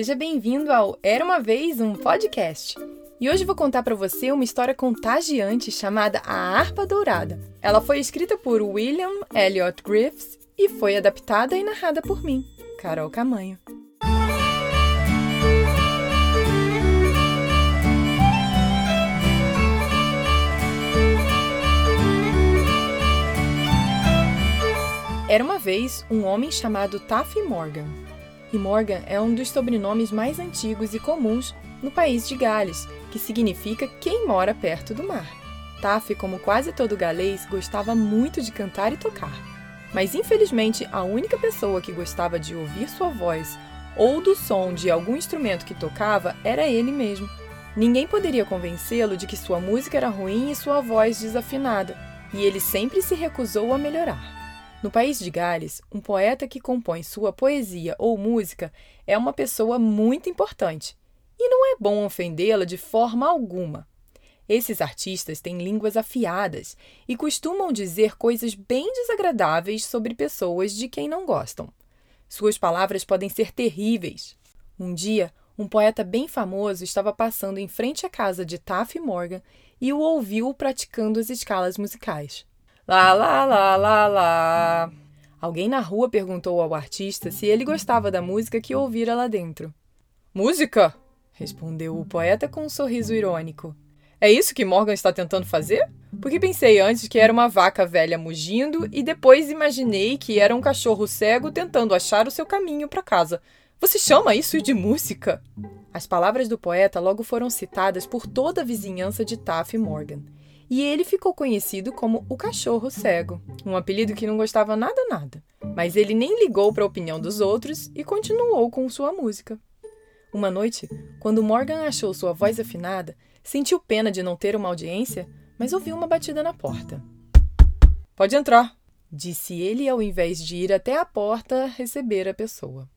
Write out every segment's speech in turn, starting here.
seja bem-vindo ao Era uma vez um podcast. E hoje vou contar para você uma história contagiante chamada A Harpa Dourada. Ela foi escrita por William Elliot Griffiths e foi adaptada e narrada por mim, Carol Camanho. Era uma vez um homem chamado Taffy Morgan. E Morgan é um dos sobrenomes mais antigos e comuns no país de Gales, que significa quem mora perto do mar. Taffy, como quase todo galês, gostava muito de cantar e tocar. Mas infelizmente, a única pessoa que gostava de ouvir sua voz ou do som de algum instrumento que tocava era ele mesmo. Ninguém poderia convencê-lo de que sua música era ruim e sua voz desafinada, e ele sempre se recusou a melhorar. No país de Gales, um poeta que compõe sua poesia ou música é uma pessoa muito importante, e não é bom ofendê-la de forma alguma. Esses artistas têm línguas afiadas e costumam dizer coisas bem desagradáveis sobre pessoas de quem não gostam. Suas palavras podem ser terríveis. Um dia, um poeta bem famoso estava passando em frente à casa de Taffy Morgan e o ouviu praticando as escalas musicais. Lá, lá, lá, lá, lá. Alguém na rua perguntou ao artista se ele gostava da música que ouvira lá dentro. Música? respondeu o poeta com um sorriso irônico. É isso que Morgan está tentando fazer? Porque pensei antes que era uma vaca velha mugindo e depois imaginei que era um cachorro cego tentando achar o seu caminho para casa. Você chama isso de música? As palavras do poeta logo foram citadas por toda a vizinhança de Taff Morgan e ele ficou conhecido como o Cachorro Cego, um apelido que não gostava nada nada. Mas ele nem ligou para a opinião dos outros e continuou com sua música. Uma noite, quando Morgan achou sua voz afinada, sentiu pena de não ter uma audiência, mas ouviu uma batida na porta. Pode entrar, disse ele ao invés de ir até a porta receber a pessoa.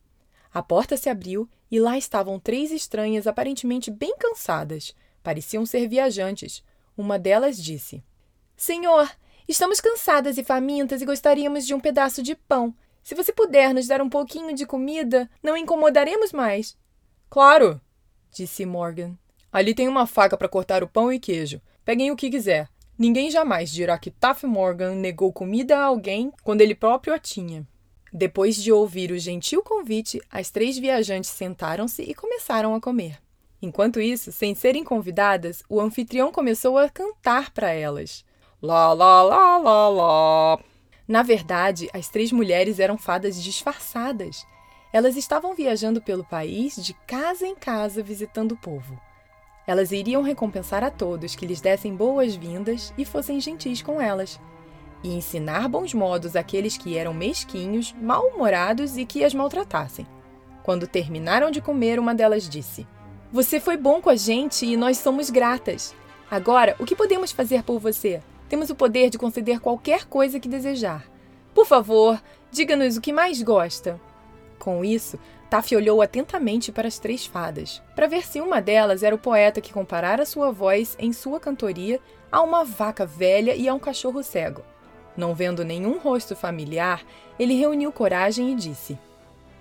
A porta se abriu e lá estavam três estranhas aparentemente bem cansadas. Pareciam ser viajantes, uma delas disse: Senhor, estamos cansadas e famintas e gostaríamos de um pedaço de pão. Se você puder nos dar um pouquinho de comida, não incomodaremos mais. Claro, disse Morgan. Ali tem uma faca para cortar o pão e queijo. Peguem o que quiser. Ninguém jamais dirá que Taff Morgan negou comida a alguém quando ele próprio a tinha. Depois de ouvir o gentil convite, as três viajantes sentaram-se e começaram a comer. Enquanto isso, sem serem convidadas, o anfitrião começou a cantar para elas. Lá, lá, lá, lá, lá. Na verdade, as três mulheres eram fadas disfarçadas. Elas estavam viajando pelo país de casa em casa visitando o povo. Elas iriam recompensar a todos que lhes dessem boas-vindas e fossem gentis com elas, e ensinar bons modos àqueles que eram mesquinhos, mal-humorados e que as maltratassem. Quando terminaram de comer, uma delas disse: você foi bom com a gente e nós somos gratas. Agora, o que podemos fazer por você? Temos o poder de conceder qualquer coisa que desejar. Por favor, diga-nos o que mais gosta. Com isso, Taffy olhou atentamente para as três fadas, para ver se uma delas era o poeta que comparara sua voz em sua cantoria a uma vaca velha e a um cachorro cego. Não vendo nenhum rosto familiar, ele reuniu coragem e disse: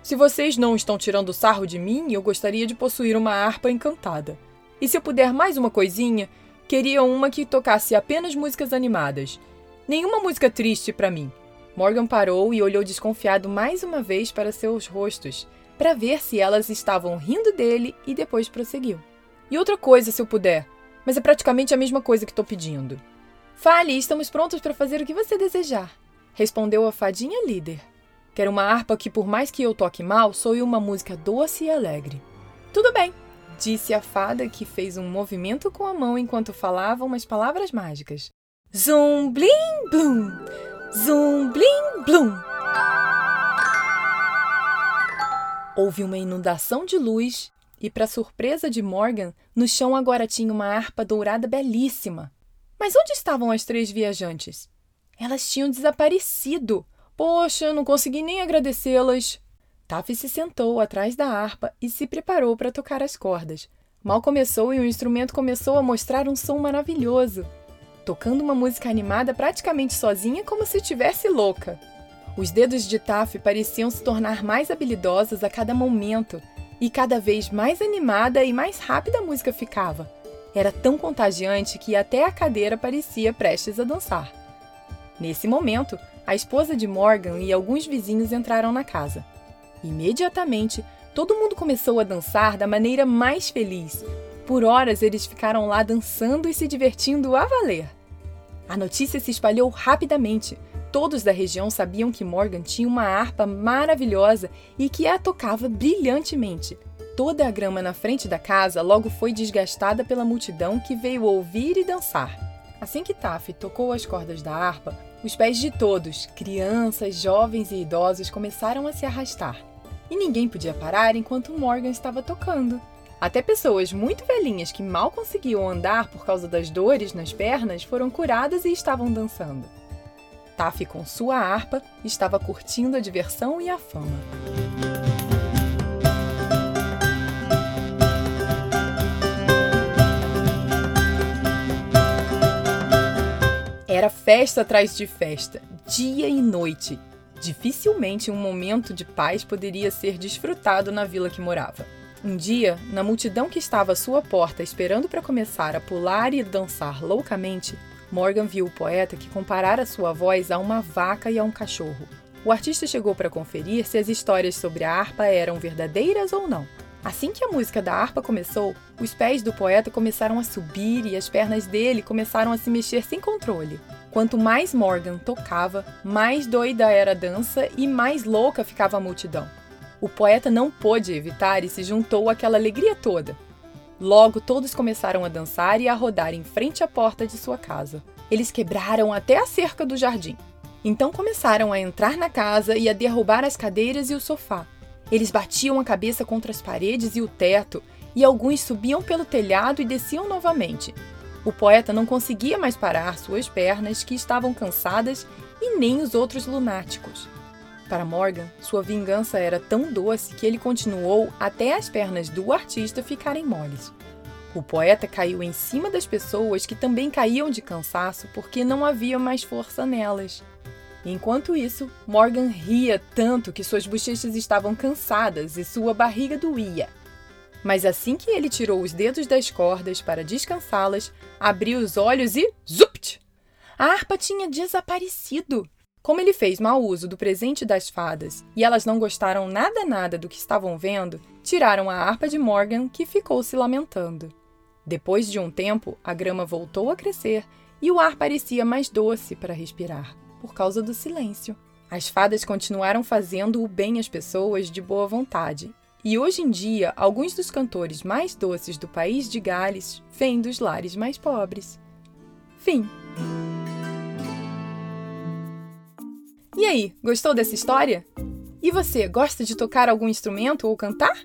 se vocês não estão tirando sarro de mim, eu gostaria de possuir uma harpa encantada. E se eu puder mais uma coisinha, queria uma que tocasse apenas músicas animadas. Nenhuma música triste para mim. Morgan parou e olhou desconfiado mais uma vez para seus rostos, para ver se elas estavam rindo dele e depois prosseguiu. E outra coisa, se eu puder, mas é praticamente a mesma coisa que estou pedindo. Fale, estamos prontos para fazer o que você desejar, respondeu a fadinha líder. Quero uma harpa que, por mais que eu toque mal, soe uma música doce e alegre. Tudo bem, disse a fada que fez um movimento com a mão enquanto falava umas palavras mágicas. Zum blim blum! Zum blim blum! Houve uma inundação de luz e, para surpresa de Morgan, no chão agora tinha uma harpa dourada belíssima. Mas onde estavam as três viajantes? Elas tinham desaparecido. Poxa, não consegui nem agradecê-las. Taffy se sentou atrás da harpa e se preparou para tocar as cordas. Mal começou e o instrumento começou a mostrar um som maravilhoso, tocando uma música animada praticamente sozinha, como se estivesse louca. Os dedos de Taffy pareciam se tornar mais habilidosos a cada momento, E cada vez mais animada e mais rápida a música ficava. Era tão contagiante que até a cadeira parecia prestes a dançar. Nesse momento, a esposa de Morgan e alguns vizinhos entraram na casa. Imediatamente, todo mundo começou a dançar da maneira mais feliz. Por horas eles ficaram lá dançando e se divertindo a valer. A notícia se espalhou rapidamente. Todos da região sabiam que Morgan tinha uma harpa maravilhosa e que a tocava brilhantemente. Toda a grama na frente da casa logo foi desgastada pela multidão que veio ouvir e dançar. Assim que Taffy tocou as cordas da harpa, os pés de todos, crianças, jovens e idosos, começaram a se arrastar. E ninguém podia parar enquanto Morgan estava tocando. Até pessoas muito velhinhas que mal conseguiam andar por causa das dores nas pernas foram curadas e estavam dançando. Taffy, com sua harpa, estava curtindo a diversão e a fama. Era festa atrás de festa, dia e noite. Dificilmente um momento de paz poderia ser desfrutado na vila que morava. Um dia, na multidão que estava à sua porta esperando para começar a pular e dançar loucamente, Morgan viu o poeta que comparara sua voz a uma vaca e a um cachorro. O artista chegou para conferir se as histórias sobre a harpa eram verdadeiras ou não. Assim que a música da harpa começou, os pés do poeta começaram a subir e as pernas dele começaram a se mexer sem controle. Quanto mais Morgan tocava, mais doida era a dança e mais louca ficava a multidão. O poeta não pôde evitar e se juntou àquela alegria toda. Logo, todos começaram a dançar e a rodar em frente à porta de sua casa. Eles quebraram até a cerca do jardim. Então começaram a entrar na casa e a derrubar as cadeiras e o sofá. Eles batiam a cabeça contra as paredes e o teto, e alguns subiam pelo telhado e desciam novamente. O poeta não conseguia mais parar suas pernas, que estavam cansadas, e nem os outros lunáticos. Para Morgan, sua vingança era tão doce que ele continuou até as pernas do artista ficarem moles. O poeta caiu em cima das pessoas que também caíam de cansaço porque não havia mais força nelas. Enquanto isso, Morgan ria tanto que suas bochechas estavam cansadas e sua barriga doía. Mas assim que ele tirou os dedos das cordas para descansá-las, abriu os olhos e zupt! A harpa tinha desaparecido. Como ele fez mau uso do presente das fadas e elas não gostaram nada nada do que estavam vendo, tiraram a harpa de Morgan, que ficou se lamentando. Depois de um tempo, a grama voltou a crescer e o ar parecia mais doce para respirar, por causa do silêncio. As fadas continuaram fazendo o bem às pessoas de boa vontade, e hoje em dia, alguns dos cantores mais doces do país de Gales vêm dos lares mais pobres. Fim. E aí, gostou dessa história? E você, gosta de tocar algum instrumento ou cantar?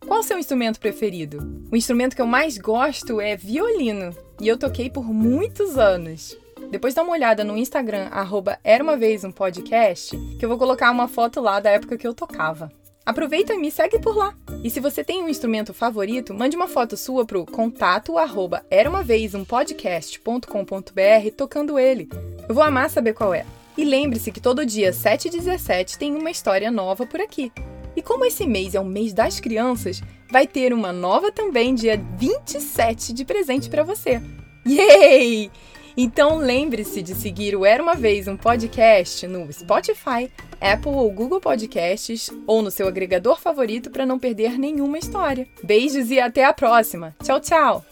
Qual seu instrumento preferido? O instrumento que eu mais gosto é violino, e eu toquei por muitos anos. Depois dá uma olhada no Instagram, arroba Era Uma Vez Um Podcast, que eu vou colocar uma foto lá da época que eu tocava. Aproveita e me segue por lá. E se você tem um instrumento favorito, mande uma foto sua pro contato arroba era uma vez um podcast.com.br tocando ele. Eu vou amar saber qual é. E lembre-se que todo dia 7 e 17 tem uma história nova por aqui. E como esse mês é o mês das crianças, vai ter uma nova também dia 27 de presente para você. Yay! Então lembre-se de seguir o Era uma vez um podcast no Spotify, Apple ou Google Podcasts ou no seu agregador favorito para não perder nenhuma história. Beijos e até a próxima. Tchau, tchau.